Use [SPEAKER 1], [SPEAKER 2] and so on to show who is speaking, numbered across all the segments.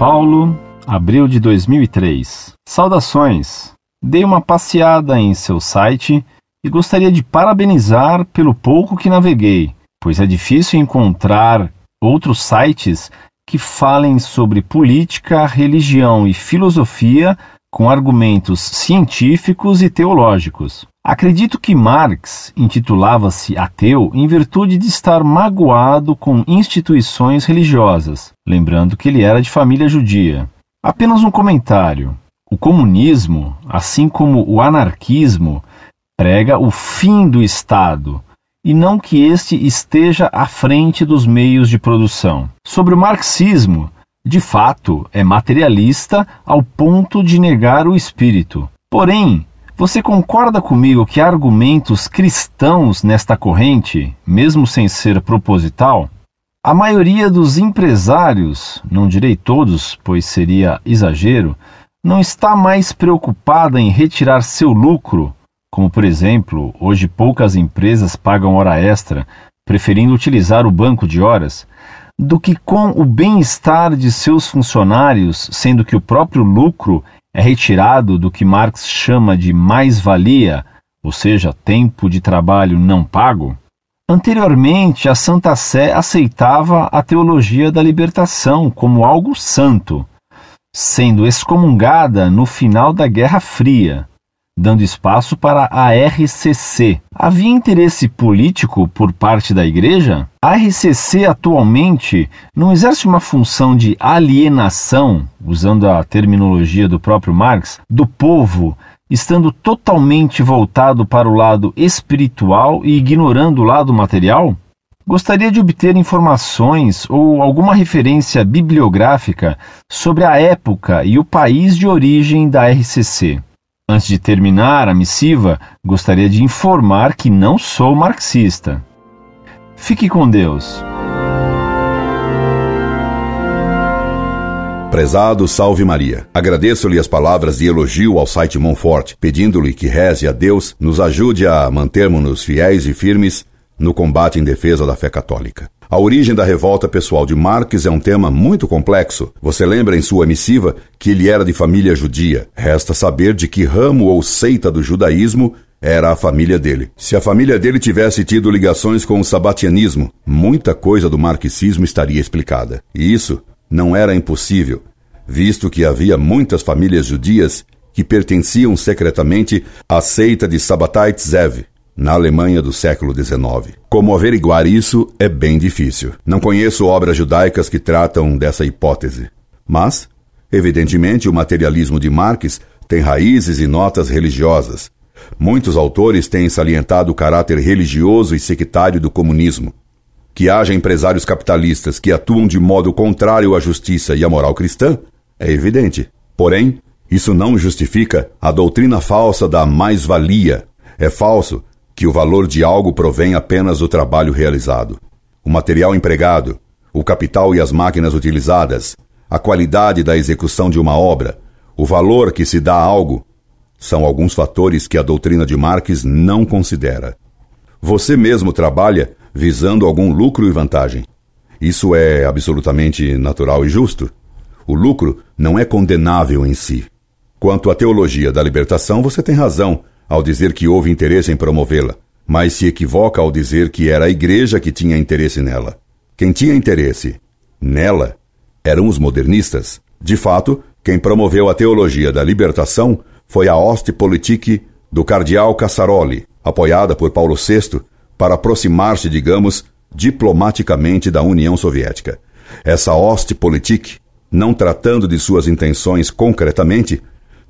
[SPEAKER 1] Paulo, abril de 2003. Saudações! Dei uma passeada em seu site e gostaria de parabenizar pelo pouco que naveguei, pois é difícil encontrar outros sites que falem sobre política, religião e filosofia com argumentos científicos e teológicos. Acredito que Marx intitulava-se ateu em virtude de estar magoado com instituições religiosas, lembrando que ele era de família judia. Apenas um comentário. O comunismo, assim como o anarquismo, prega o fim do Estado e não que este esteja à frente dos meios de produção. Sobre o marxismo, de fato, é materialista ao ponto de negar o espírito. Porém, você concorda comigo que argumentos cristãos nesta corrente, mesmo sem ser proposital? A maioria dos empresários, não direi todos, pois seria exagero, não está mais preocupada em retirar seu lucro, como por exemplo, hoje poucas empresas pagam hora extra, preferindo utilizar o banco de horas, do que com o bem-estar de seus funcionários, sendo que o próprio lucro é retirado do que Marx chama de mais-valia, ou seja, tempo de trabalho não pago? Anteriormente, a Santa Sé aceitava a teologia da libertação como algo santo, sendo excomungada no final da Guerra Fria, dando espaço para a RCC. Havia interesse político por parte da Igreja? A RCC atualmente não exerce uma função de alienação, usando a terminologia do próprio Marx, do povo, estando totalmente voltado para o lado espiritual e ignorando o lado material? Gostaria de obter informações ou alguma referência bibliográfica sobre a época e o país de origem da RCC. Antes de terminar a missiva, gostaria de informar que não sou marxista. Fique com Deus.
[SPEAKER 2] Prezado Salve Maria, agradeço-lhe as palavras de elogio ao site Monfort, pedindo-lhe que reze a Deus nos ajude a mantermos-nos fiéis e firmes no combate em defesa da fé católica. A origem da revolta pessoal de Marx é um tema muito complexo. Você lembra em sua missiva que ele era de família judia. Resta saber de que ramo ou seita do judaísmo era a família dele. Se a família dele tivesse tido ligações com o sabatianismo, muita coisa do marxismo estaria explicada. E isso não era impossível, visto que havia muitas famílias judias que pertenciam secretamente à seita de Sabbatai Zev, na Alemanha do século XIX. Como averiguar isso é bem difícil. Não conheço obras judaicas que tratam dessa hipótese. Mas, evidentemente, o materialismo de Marx tem raízes e notas religiosas. Muitos autores têm salientado o caráter religioso e sectário do comunismo. Que haja empresários capitalistas que atuam de modo contrário à justiça e à moral cristã é evidente. Porém, isso não justifica a doutrina falsa da mais-valia. É falso que o valor de algo provém apenas do trabalho realizado. O material empregado, o capital e as máquinas utilizadas, a qualidade da execução de uma obra, o valor que se dá a algo, são alguns fatores que a doutrina de Marx não considera. Você mesmo trabalha visando algum lucro e vantagem. Isso é absolutamente natural e justo. O lucro não é condenável em si. Quanto à teologia da libertação, você tem razão ao dizer que houve interesse em promovê-la, mas se equivoca ao dizer que era a igreja que tinha interesse nela. Quem tinha interesse nela eram os modernistas. De fato, quem promoveu a teologia da libertação foi a hoste politique do cardeal Cassaroli, apoiada por Paulo VI, para aproximar-se, digamos, diplomaticamente da União Soviética. Essa hoste politique, não tratando de suas intenções concretamente,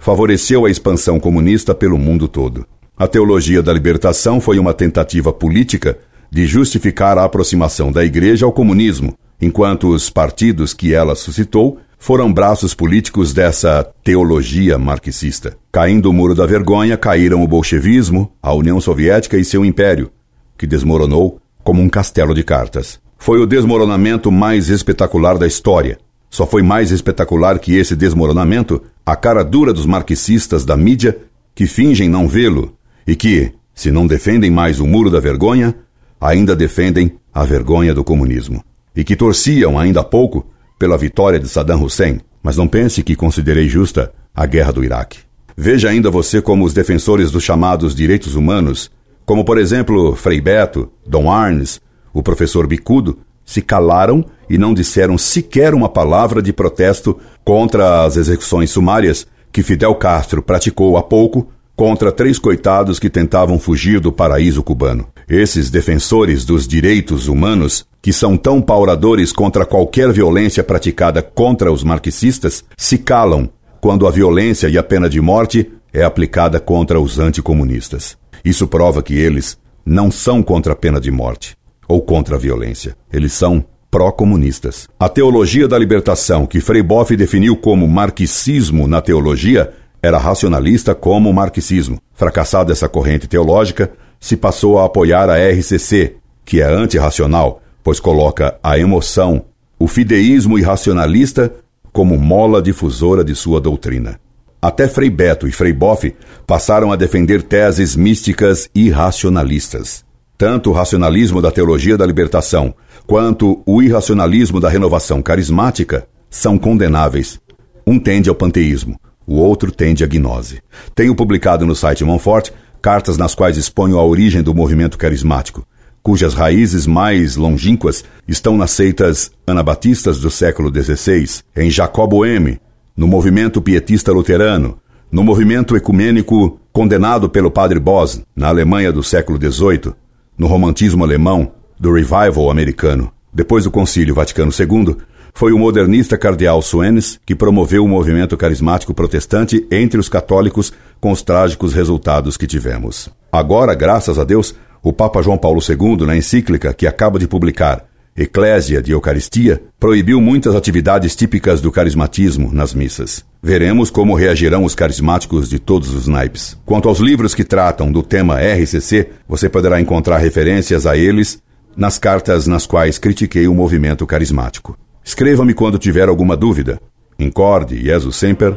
[SPEAKER 2] favoreceu a expansão comunista pelo mundo todo. A teologia da libertação foi uma tentativa política de justificar a aproximação da Igreja ao comunismo, enquanto os partidos que ela suscitou foram braços políticos dessa teologia marxista. Caindo o muro da vergonha, caíram o bolchevismo, a União Soviética e seu império, que desmoronou como um castelo de cartas. Foi o desmoronamento mais espetacular da história. Só foi mais espetacular que esse desmoronamento a cara dura dos marxistas da mídia que fingem não vê-lo e que, se não defendem mais o muro da vergonha, ainda defendem a vergonha do comunismo. E que torciam ainda há pouco pela vitória de Saddam Hussein. Mas não pense que considerei justa a guerra do Iraque. Veja ainda você como os defensores dos chamados direitos humanos, como por exemplo Frei Beto, Dom Arnes, o professor Bicudo, se calaram e não disseram sequer uma palavra de protesto contra as execuções sumárias que Fidel Castro praticou há pouco contra três coitados que tentavam fugir do paraíso cubano. Esses defensores dos direitos humanos, que são tão pauradores contra qualquer violência praticada contra os marxistas, se calam quando a violência e a pena de morte é aplicada contra os anticomunistas. Isso prova que eles não são contra a pena de morte ou contra a violência. Eles são pró-comunistas. A teologia da libertação, que Frei Boff definiu como marxismo na teologia, era racionalista como o marxismo. Fracassada essa corrente teológica, se passou a apoiar a RCC, que é antirracional, pois coloca a emoção, o fideísmo irracionalista como mola difusora de sua doutrina. Até Frei Beto e Frei Boff passaram a defender teses místicas irracionalistas. Tanto o racionalismo da teologia da libertação quanto o irracionalismo da renovação carismática são condenáveis. Um tende ao panteísmo, o outro tende à gnose. Tenho publicado no site Monfort cartas nas quais exponho a origem do movimento carismático, cujas raízes mais longínquas estão nas seitas anabatistas do século XVI, em Jacob Boehme, no movimento pietista luterano, no movimento ecumênico condenado pelo padre Bos, na Alemanha do século XVIII, no romantismo alemão do revival americano. Depois do Concílio Vaticano II, foi o modernista cardeal Suenes que promoveu o movimento carismático protestante entre os católicos com os trágicos resultados que tivemos. Agora, graças a Deus, o Papa João Paulo II, na encíclica que acaba de publicar, Eclésia de Eucaristia, proibiu muitas atividades típicas do carismatismo nas missas. Veremos como reagirão os carismáticos de todos os naipes. Quanto aos livros que tratam do tema RCC, você poderá encontrar referências a eles nas cartas nas quais critiquei o movimento carismático. Escreva-me quando tiver alguma dúvida. Incorde, Jesus Semper,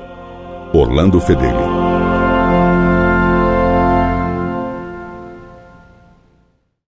[SPEAKER 2] Orlando Fedeli.